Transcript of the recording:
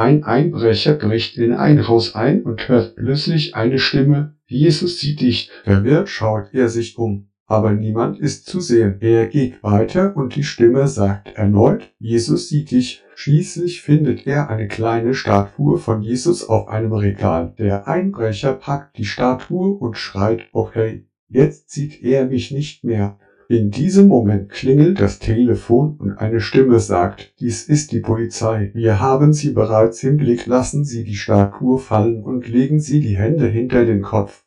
Ein Einbrecher bricht in ein Haus ein und hört plötzlich eine Stimme, Jesus sieht dich. Verwirrt schaut er sich um, aber niemand ist zu sehen. Er geht weiter und die Stimme sagt erneut, Jesus sieht dich. Schließlich findet er eine kleine Statue von Jesus auf einem Regal. Der Einbrecher packt die Statue und schreit, okay, jetzt sieht er mich nicht mehr. In diesem Moment klingelt das Telefon und eine Stimme sagt, dies ist die Polizei. Wir haben Sie bereits im Blick. Lassen Sie die Statue fallen und legen Sie die Hände hinter den Kopf.